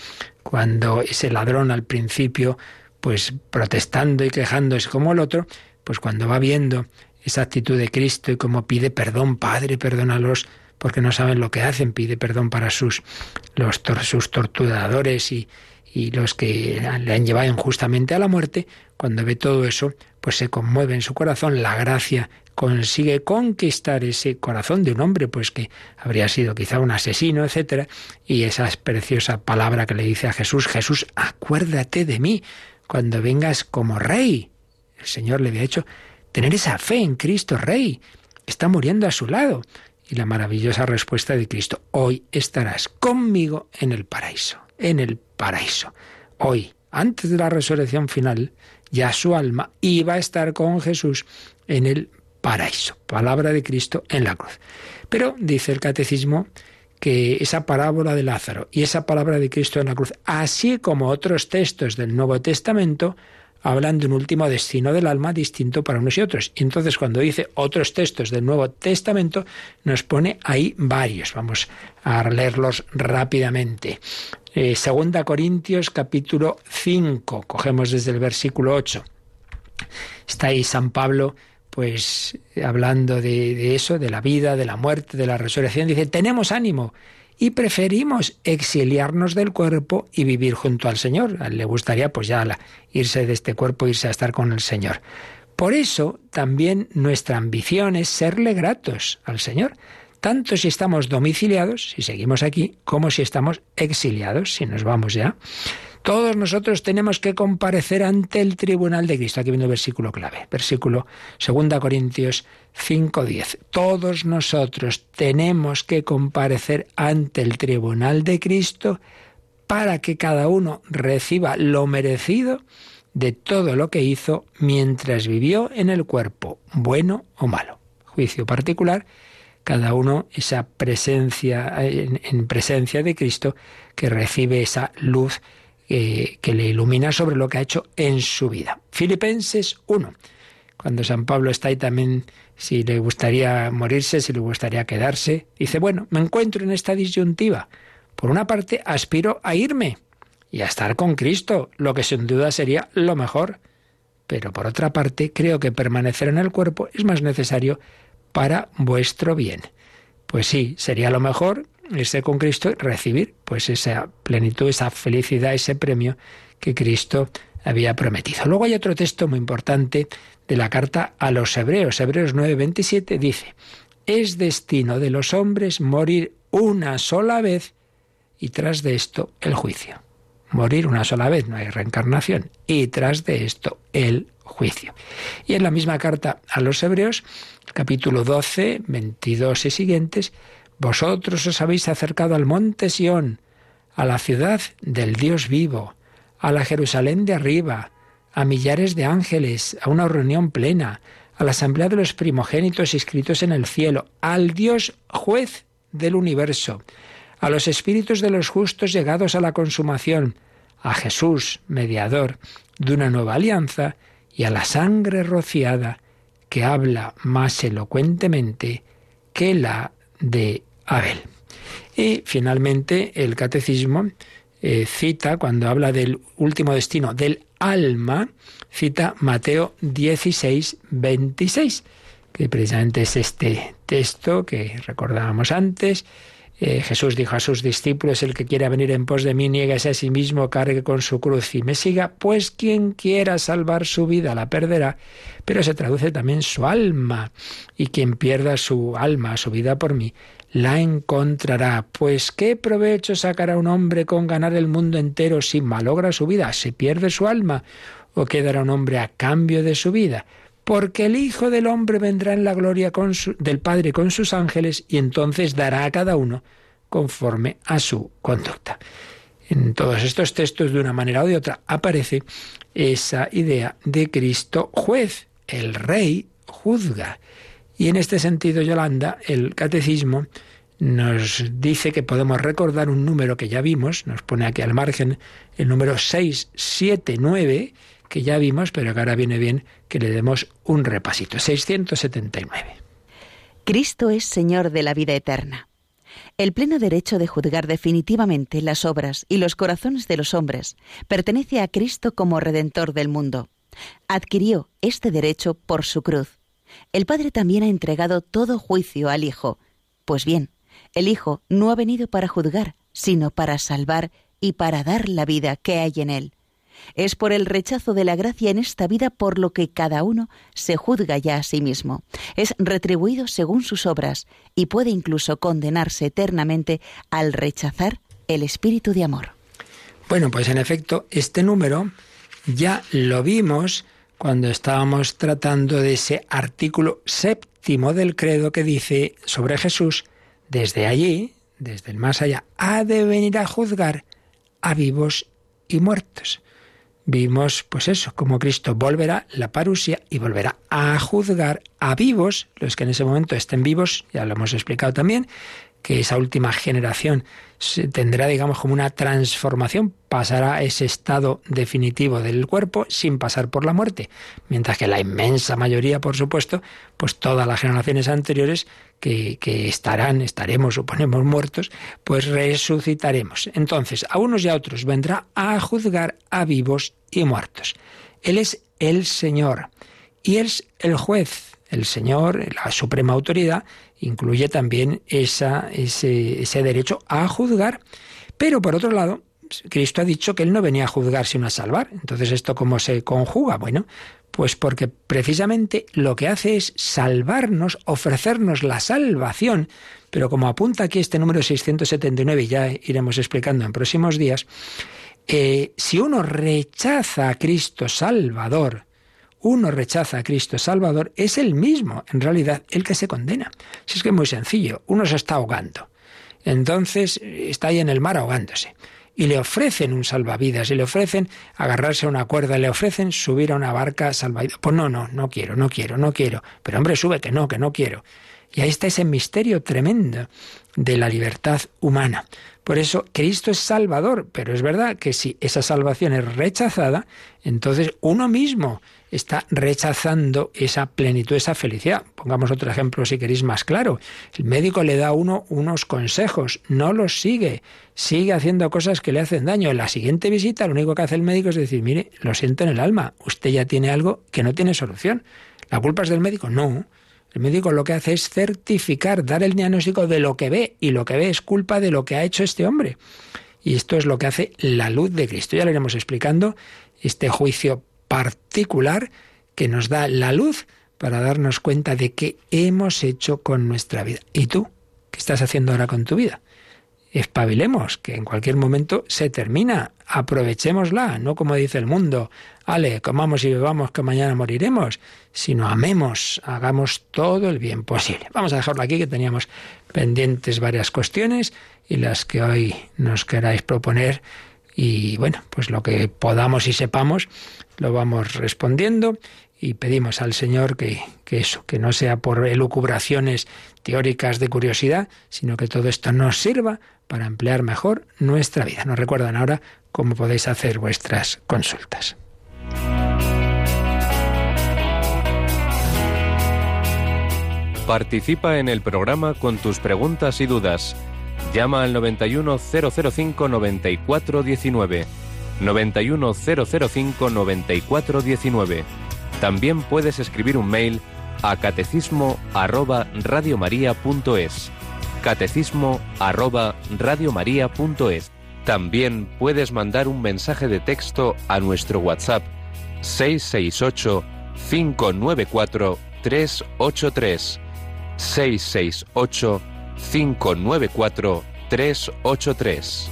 Cuando ese ladrón al principio, pues protestando y quejándose como el otro, pues cuando va viendo esa actitud de Cristo y como pide perdón, Padre, perdónalos porque no saben lo que hacen, pide perdón para sus, los, sus torturadores y, y los que le han llevado injustamente a la muerte, cuando ve todo eso, pues se conmueve en su corazón, la gracia consigue conquistar ese corazón de un hombre, pues que habría sido quizá un asesino, etcétera, y esa preciosa palabra que le dice a Jesús, Jesús, acuérdate de mí cuando vengas como rey. El Señor le había hecho tener esa fe en Cristo Rey, está muriendo a su lado. Y la maravillosa respuesta de Cristo, hoy estarás conmigo en el paraíso en el paraíso. Hoy, antes de la resurrección final, ya su alma iba a estar con Jesús en el paraíso. Palabra de Cristo en la cruz. Pero dice el catecismo que esa parábola de Lázaro y esa palabra de Cristo en la cruz, así como otros textos del Nuevo Testamento, hablan de un último destino del alma distinto para unos y otros. Y entonces cuando dice otros textos del Nuevo Testamento, nos pone ahí varios. Vamos a leerlos rápidamente. Eh, segunda Corintios capítulo 5, cogemos desde el versículo 8. Está ahí San Pablo pues hablando de, de eso, de la vida, de la muerte, de la resurrección, dice, tenemos ánimo, y preferimos exiliarnos del cuerpo y vivir junto al Señor. A él le gustaría pues ya irse de este cuerpo, irse a estar con el Señor. Por eso también nuestra ambición es serle gratos al Señor, tanto si estamos domiciliados, si seguimos aquí, como si estamos exiliados, si nos vamos ya. Todos nosotros tenemos que comparecer ante el tribunal de Cristo. Aquí viene el versículo clave, versículo 2 Corintios 5:10. Todos nosotros tenemos que comparecer ante el tribunal de Cristo para que cada uno reciba lo merecido de todo lo que hizo mientras vivió en el cuerpo, bueno o malo. Juicio particular, cada uno esa presencia en, en presencia de Cristo que recibe esa luz que le ilumina sobre lo que ha hecho en su vida. Filipenses 1. Cuando San Pablo está ahí también, si le gustaría morirse, si le gustaría quedarse, dice, bueno, me encuentro en esta disyuntiva. Por una parte, aspiro a irme y a estar con Cristo, lo que sin duda sería lo mejor. Pero por otra parte, creo que permanecer en el cuerpo es más necesario para vuestro bien. Pues sí, sería lo mejor irse con Cristo y recibir pues esa plenitud, esa felicidad, ese premio que Cristo había prometido. Luego hay otro texto muy importante de la carta a los Hebreos. Hebreos 9:27 dice, es destino de los hombres morir una sola vez y tras de esto el juicio. Morir una sola vez, no hay reencarnación. Y tras de esto el juicio. Y en la misma carta a los Hebreos, capítulo 12, 22 y siguientes, vosotros os habéis acercado al monte Sión, a la ciudad del Dios vivo, a la Jerusalén de arriba, a millares de ángeles, a una reunión plena, a la asamblea de los primogénitos inscritos en el cielo, al Dios juez del universo, a los espíritus de los justos llegados a la consumación, a Jesús, mediador de una nueva alianza, y a la sangre rociada que habla más elocuentemente que la de Abel. Y finalmente el catecismo eh, cita, cuando habla del último destino del alma, cita Mateo 16, 26, que precisamente es este texto que recordábamos antes, eh, Jesús dijo a sus discípulos, el que quiera venir en pos de mí, nieguese a sí mismo, cargue con su cruz y me siga, pues quien quiera salvar su vida la perderá, pero se traduce también su alma, y quien pierda su alma, su vida por mí, la encontrará. Pues qué provecho sacará un hombre con ganar el mundo entero si malogra su vida, si pierde su alma, o quedará un hombre a cambio de su vida porque el Hijo del Hombre vendrá en la gloria del Padre con sus ángeles y entonces dará a cada uno conforme a su conducta. En todos estos textos, de una manera o de otra, aparece esa idea de Cristo juez, el rey juzga. Y en este sentido, Yolanda, el catecismo nos dice que podemos recordar un número que ya vimos, nos pone aquí al margen el número 679, que ya vimos, pero que ahora viene bien que le demos un repasito. 679. Cristo es Señor de la vida eterna. El pleno derecho de juzgar definitivamente las obras y los corazones de los hombres pertenece a Cristo como Redentor del mundo. Adquirió este derecho por su cruz. El Padre también ha entregado todo juicio al Hijo. Pues bien, el Hijo no ha venido para juzgar, sino para salvar y para dar la vida que hay en él. Es por el rechazo de la gracia en esta vida por lo que cada uno se juzga ya a sí mismo. Es retribuido según sus obras y puede incluso condenarse eternamente al rechazar el espíritu de amor. Bueno, pues en efecto, este número ya lo vimos cuando estábamos tratando de ese artículo séptimo del credo que dice sobre Jesús, desde allí, desde el más allá, ha de venir a juzgar a vivos y muertos vimos, pues eso, como Cristo volverá la parusia y volverá a juzgar a vivos, los que en ese momento estén vivos, ya lo hemos explicado también, que esa última generación tendrá, digamos, como una transformación, pasará a ese estado definitivo del cuerpo sin pasar por la muerte, mientras que la inmensa mayoría, por supuesto, pues todas las generaciones anteriores que, que estarán, estaremos, suponemos, muertos, pues resucitaremos. Entonces, a unos y a otros vendrá a juzgar a vivos y muertos. Él es el Señor y es el juez, el Señor, la suprema autoridad, incluye también ese, ese derecho a juzgar. Pero por otro lado, Cristo ha dicho que Él no venía a juzgar sino a salvar. Entonces, ¿esto cómo se conjuga? Bueno, pues porque precisamente lo que hace es salvarnos, ofrecernos la salvación. Pero como apunta aquí este número 679, y ya iremos explicando en próximos días, eh, si uno rechaza a Cristo Salvador, uno rechaza a Cristo Salvador, es el mismo, en realidad, el que se condena. Si es que es muy sencillo, uno se está ahogando. Entonces está ahí en el mar ahogándose. Y le ofrecen un salvavidas, y le ofrecen agarrarse a una cuerda, le ofrecen subir a una barca salvavidas. Pues no, no, no quiero, no quiero, no quiero. Pero hombre, sube que no, que no quiero. Y ahí está ese misterio tremendo de la libertad humana. Por eso Cristo es Salvador, pero es verdad que si esa salvación es rechazada, entonces uno mismo está rechazando esa plenitud, esa felicidad. Pongamos otro ejemplo si queréis más claro. El médico le da a uno unos consejos, no los sigue, sigue haciendo cosas que le hacen daño. En la siguiente visita lo único que hace el médico es decir, mire, lo siento en el alma, usted ya tiene algo que no tiene solución. ¿La culpa es del médico? No. El médico lo que hace es certificar, dar el diagnóstico de lo que ve, y lo que ve es culpa de lo que ha hecho este hombre. Y esto es lo que hace la luz de Cristo. Ya lo iremos explicando, este juicio particular que nos da la luz para darnos cuenta de qué hemos hecho con nuestra vida. ¿Y tú? ¿Qué estás haciendo ahora con tu vida? espabilemos, que en cualquier momento se termina, aprovechémosla, no como dice el mundo, ale, comamos y bebamos que mañana moriremos, sino amemos, hagamos todo el bien posible. Vamos a dejarlo aquí, que teníamos pendientes varias cuestiones y las que hoy nos queráis proponer. Y bueno, pues lo que podamos y sepamos lo vamos respondiendo y pedimos al Señor que, que, eso, que no sea por elucubraciones teóricas de curiosidad, sino que todo esto nos sirva para emplear mejor nuestra vida. Nos recuerdan ahora cómo podéis hacer vuestras consultas. Participa en el programa con tus preguntas y dudas. Llama al 91005 9419. 91005 9419. También puedes escribir un mail a catecismo arroba radiomaria.es. Catecismo arroba radiomaria.es. También puedes mandar un mensaje de texto a nuestro WhatsApp 668 594 383 668 594 383.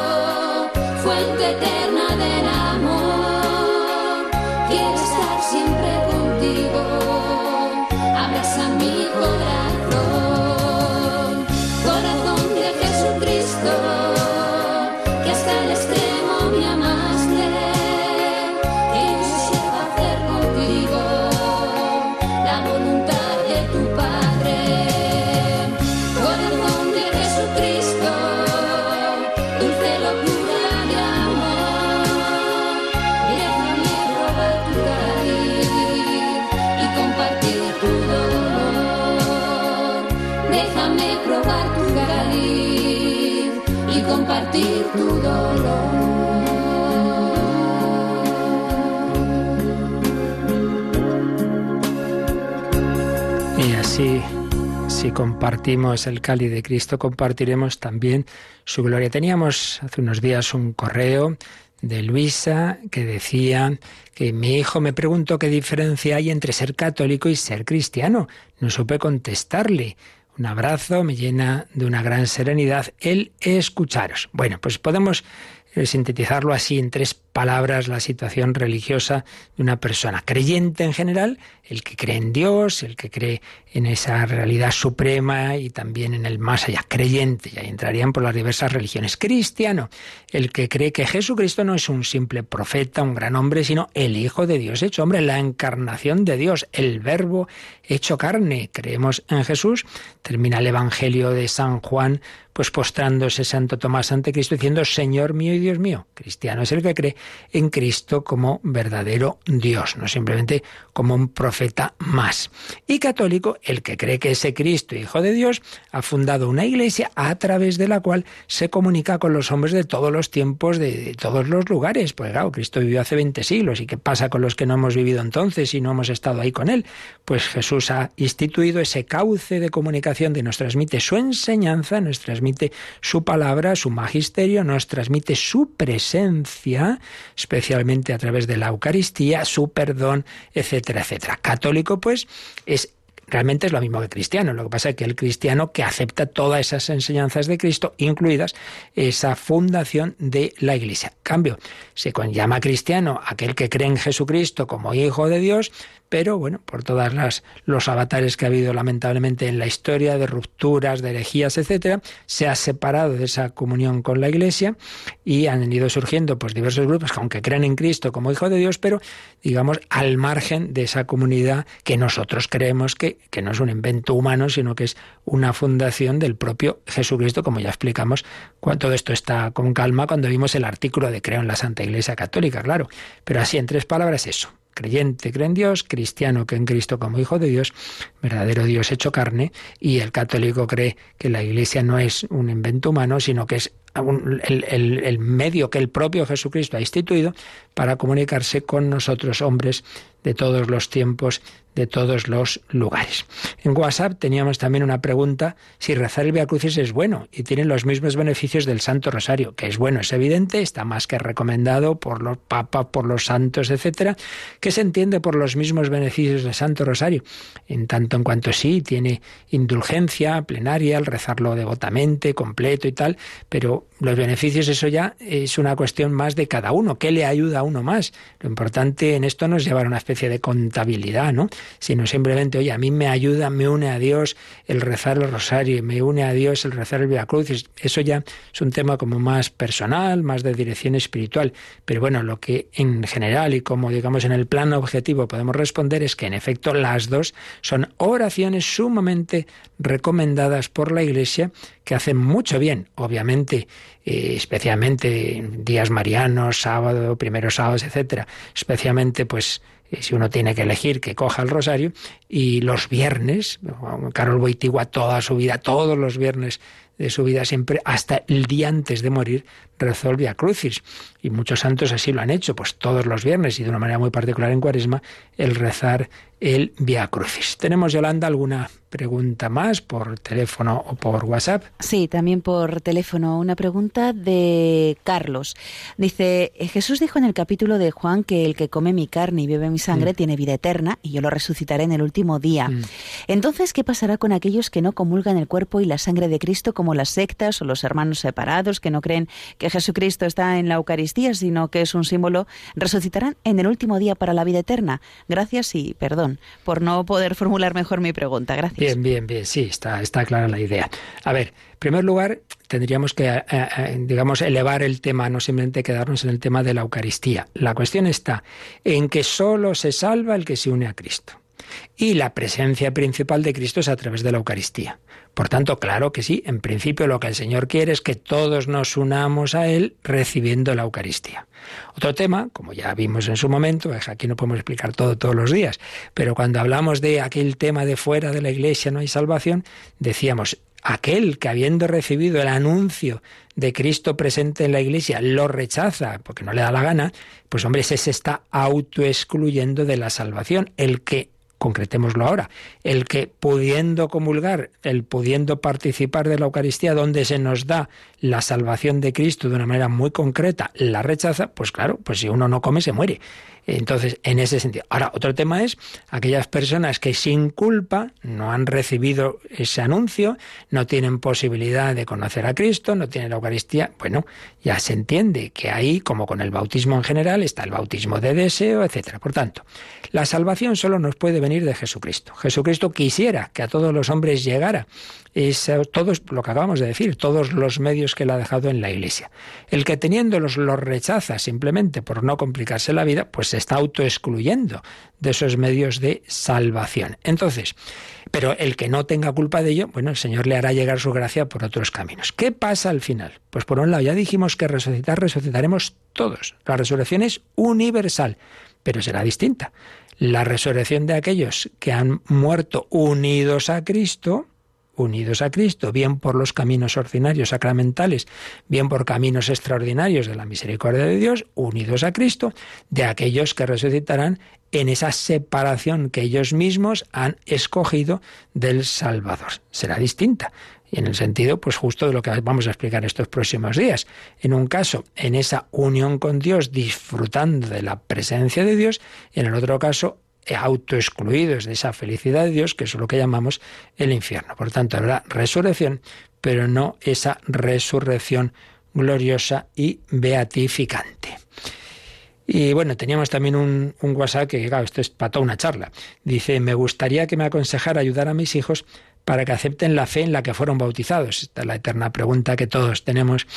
Y así, si compartimos el cáliz de Cristo, compartiremos también su gloria. Teníamos hace unos días un correo de Luisa que decía que mi hijo me preguntó qué diferencia hay entre ser católico y ser cristiano. No supe contestarle. Un abrazo me llena de una gran serenidad el escucharos. Bueno, pues podemos eh, sintetizarlo así en tres palabras la situación religiosa de una persona creyente en general, el que cree en Dios, el que cree en esa realidad suprema y también en el más allá, creyente, y ahí entrarían por las diversas religiones. Cristiano, el que cree que Jesucristo no es un simple profeta, un gran hombre, sino el Hijo de Dios hecho hombre, la encarnación de Dios, el Verbo hecho carne. Creemos en Jesús. Termina el Evangelio de San Juan, pues postrándose Santo Tomás ante Cristo diciendo, Señor mío y Dios mío? Cristiano es el que cree en Cristo como verdadero Dios, no simplemente como un profeta más. Y católico, el que cree que ese Cristo, Hijo de Dios, ha fundado una iglesia a través de la cual se comunica con los hombres de todos los tiempos, de, de todos los lugares. Pues claro, Cristo vivió hace 20 siglos. ¿Y qué pasa con los que no hemos vivido entonces y no hemos estado ahí con Él? Pues Jesús ha instituido ese cauce de comunicación de nos transmite su enseñanza, nos transmite su palabra, su magisterio, nos transmite su presencia, especialmente a través de la Eucaristía, su perdón, etcétera, etcétera. Católico, pues, es realmente es lo mismo que cristiano. Lo que pasa es que el cristiano que acepta todas esas enseñanzas de Cristo, incluidas esa fundación de la Iglesia. Cambio, se llama cristiano aquel que cree en Jesucristo como Hijo de Dios, pero bueno, por todas las los avatares que ha habido lamentablemente en la historia de rupturas, de herejías, etcétera, se ha separado de esa comunión con la Iglesia y han ido surgiendo pues diversos grupos que aunque creen en Cristo como hijo de Dios, pero digamos al margen de esa comunidad que nosotros creemos que, que no es un invento humano, sino que es una fundación del propio Jesucristo, como ya explicamos, todo esto está con calma cuando vimos el artículo de Creo en la Santa Iglesia Católica, claro. Pero así en tres palabras eso creyente cree en Dios, cristiano que en Cristo como Hijo de Dios, verdadero Dios hecho carne, y el católico cree que la Iglesia no es un invento humano, sino que es un- el, el- el medio que el propio Jesucristo ha instituido para comunicarse con nosotros, hombres de todos los tiempos, de todos los lugares. En WhatsApp teníamos también una pregunta si rezar el Via Crucis es bueno y tiene los mismos beneficios del Santo Rosario, que es bueno, es evidente, está más que recomendado por los papas, por los santos, etcétera, que se entiende por los mismos beneficios del Santo Rosario, en tanto en cuanto sí tiene indulgencia plenaria, al rezarlo devotamente, completo y tal, pero los beneficios eso ya es una cuestión más de cada uno, ¿qué le ayuda a uno más? Lo importante en esto no es llevar una especie de contabilidad, ¿no? Sino simplemente, oye, a mí me ayuda, me une a Dios el rezar el rosario, me une a Dios el rezar el Via Crucis. Eso ya es un tema como más personal, más de dirección espiritual. Pero bueno, lo que en general y como digamos en el plano objetivo podemos responder es que en efecto las dos son oraciones sumamente recomendadas por la Iglesia que hacen mucho bien, obviamente, eh, especialmente en días marianos, sábado, primeros sábados, etcétera, especialmente pues si uno tiene que elegir que coja el rosario y los viernes, Carol Boitigua toda su vida, todos los viernes de su vida siempre hasta el día antes de morir rezó el Via Crucis y muchos santos así lo han hecho, pues todos los viernes y de una manera muy particular en Cuaresma el rezar el Via Crucis. ¿Tenemos Yolanda alguna pregunta más por teléfono o por WhatsApp? Sí, también por teléfono. Una pregunta de Carlos. Dice, "Eh, Jesús dijo en el capítulo de Juan que el que come mi carne y bebe mi sangre Mm. tiene vida eterna y yo lo resucitaré en el último día. Mm. Entonces, ¿qué pasará con aquellos que no comulgan el cuerpo y la sangre de Cristo como las sectas o los hermanos separados que no creen que Jesucristo está en la Eucaristía, sino que es un símbolo? ¿Resucitarán en el último día para la vida eterna? Gracias y perdón por no poder formular mejor mi pregunta. Gracias. Bien, bien, bien, sí, está, está clara la idea. A ver, en primer lugar, tendríamos que, eh, eh, digamos, elevar el tema, no simplemente quedarnos en el tema de la Eucaristía. La cuestión está en que solo se salva el que se une a Cristo. Y la presencia principal de Cristo es a través de la Eucaristía. Por tanto, claro que sí, en principio lo que el Señor quiere es que todos nos unamos a Él recibiendo la Eucaristía. Otro tema, como ya vimos en su momento, es aquí no podemos explicar todo todos los días, pero cuando hablamos de aquel tema de fuera de la Iglesia no hay salvación, decíamos, aquel que habiendo recibido el anuncio de Cristo presente en la Iglesia lo rechaza porque no le da la gana, pues hombre, ese se está autoexcluyendo de la salvación. El que concretémoslo ahora, el que pudiendo comulgar, el pudiendo participar de la Eucaristía donde se nos da la salvación de Cristo de una manera muy concreta, la rechaza, pues claro, pues si uno no come se muere. Entonces, en ese sentido. Ahora, otro tema es aquellas personas que sin culpa no han recibido ese anuncio, no tienen posibilidad de conocer a Cristo, no tienen la Eucaristía. Bueno, ya se entiende que ahí, como con el bautismo en general, está el bautismo de deseo, etcétera. Por tanto, la salvación solo nos puede venir de Jesucristo. Jesucristo quisiera que a todos los hombres llegara es todos lo que acabamos de decir, todos los medios que él ha dejado en la Iglesia. El que teniéndolos los rechaza simplemente por no complicarse la vida, pues se está autoexcluyendo de esos medios de salvación. Entonces, Pero el que no tenga culpa de ello, bueno, el Señor le hará llegar su gracia por otros caminos. ¿Qué pasa al final? Pues por un lado, ya dijimos que resucitar, resucitaremos todos. La resurrección es universal, pero será distinta. La resurrección de aquellos que han muerto unidos a Cristo, unidos a Cristo, bien por los caminos ordinarios sacramentales, bien por caminos extraordinarios de la misericordia de Dios, unidos a Cristo, de aquellos que resucitarán en esa separación que ellos mismos han escogido del Salvador. Será distinta. Y en el sentido, pues justo de lo que vamos a explicar estos próximos días. En un caso, en esa unión con Dios, disfrutando de la presencia de Dios, y en el otro caso, autoexcluidos de esa felicidad de Dios, que es lo que llamamos el infierno. Por tanto, habrá resurrección, pero no esa resurrección gloriosa y beatificante. Y bueno, teníamos también un, un WhatsApp que, claro, esto es para toda una charla. Dice, me gustaría que me aconsejara ayudar a mis hijos para que acepten la fe en la que fueron bautizados. Esta es la eterna pregunta que todos tenemos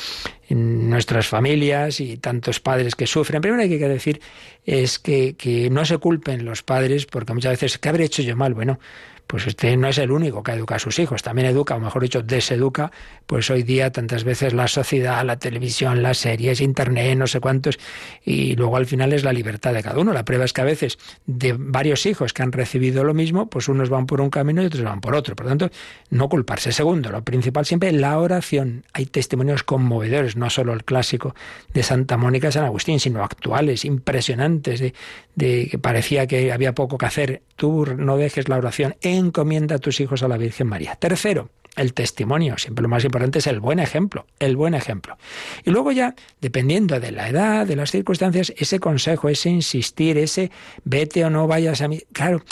en nuestras familias y tantos padres que sufren. Primero hay que decir es que, que no se culpen los padres porque muchas veces, ¿qué habré hecho yo mal? Bueno, pues usted no es el único que educa a sus hijos, también educa, o mejor dicho, deseduca, pues hoy día tantas veces la sociedad, la televisión, las series, internet, no sé cuántos, y luego al final es la libertad de cada uno. La prueba es que a veces de varios hijos que han recibido lo mismo, pues unos van por un camino y otros van por otro. Por lo tanto, no culparse. Segundo, lo principal siempre, la oración. Hay testimonios conmovedores, no solo el clásico de Santa Mónica San Agustín, sino actuales, impresionantes, de, de que parecía que había poco que hacer. Tú no dejes la oración encomienda a tus hijos a la Virgen María. Tercero, el testimonio. Siempre lo más importante es el buen ejemplo, el buen ejemplo. Y luego ya, dependiendo de la edad, de las circunstancias, ese consejo, ese insistir, ese vete o no vayas a mí, claro,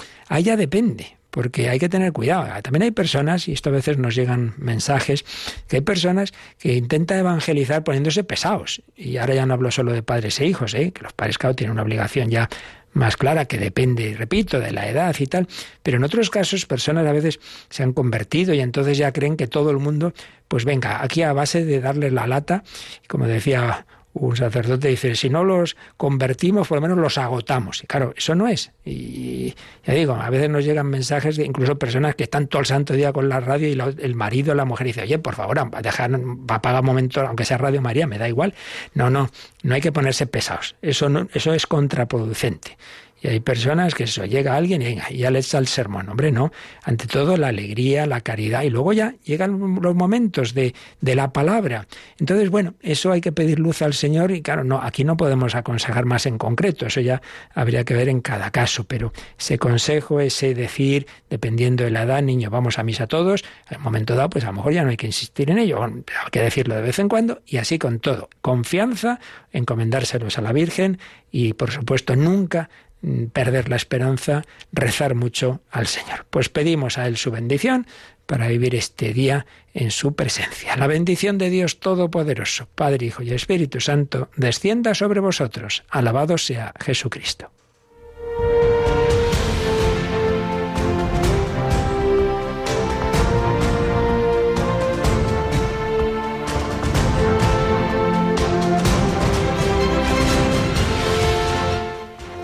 ya depende. Porque hay que tener cuidado. También hay personas, y esto a veces nos llegan mensajes, que hay personas que intentan evangelizar poniéndose pesados. Y ahora ya no hablo solo de padres e hijos, ¿eh? que los padres, claro, tienen una obligación ya más clara que depende, repito, de la edad y tal, pero en otros casos personas a veces se han convertido y entonces ya creen que todo el mundo, pues venga, aquí a base de darles la lata, como decía un sacerdote dice, si no los convertimos, por lo menos los agotamos. Y claro, eso no es. Y ya digo, a veces nos llegan mensajes de incluso personas que están todo el santo día con la radio y el marido, la mujer dice, oye, por favor, dejar, va a pagar un momento, aunque sea Radio María, me da igual. No, no, no hay que ponerse pesados. Eso, no, eso es contraproducente. Y hay personas que eso, llega alguien y ya le echa el sermón. Hombre, no. Ante todo, la alegría, la caridad. Y luego ya llegan los momentos de, de la palabra. Entonces, bueno, eso hay que pedir luz al Señor. Y claro, no, aquí no podemos aconsejar más en concreto. Eso ya habría que ver en cada caso. Pero ese consejo, ese decir, dependiendo de la edad, niño, vamos a misa todos. En un momento dado, pues a lo mejor ya no hay que insistir en ello. Hay que decirlo de vez en cuando. Y así con todo. Confianza, encomendárselos a la Virgen. Y por supuesto, nunca perder la esperanza, rezar mucho al Señor. Pues pedimos a Él su bendición para vivir este día en su presencia. La bendición de Dios Todopoderoso, Padre, Hijo y Espíritu Santo, descienda sobre vosotros. Alabado sea Jesucristo.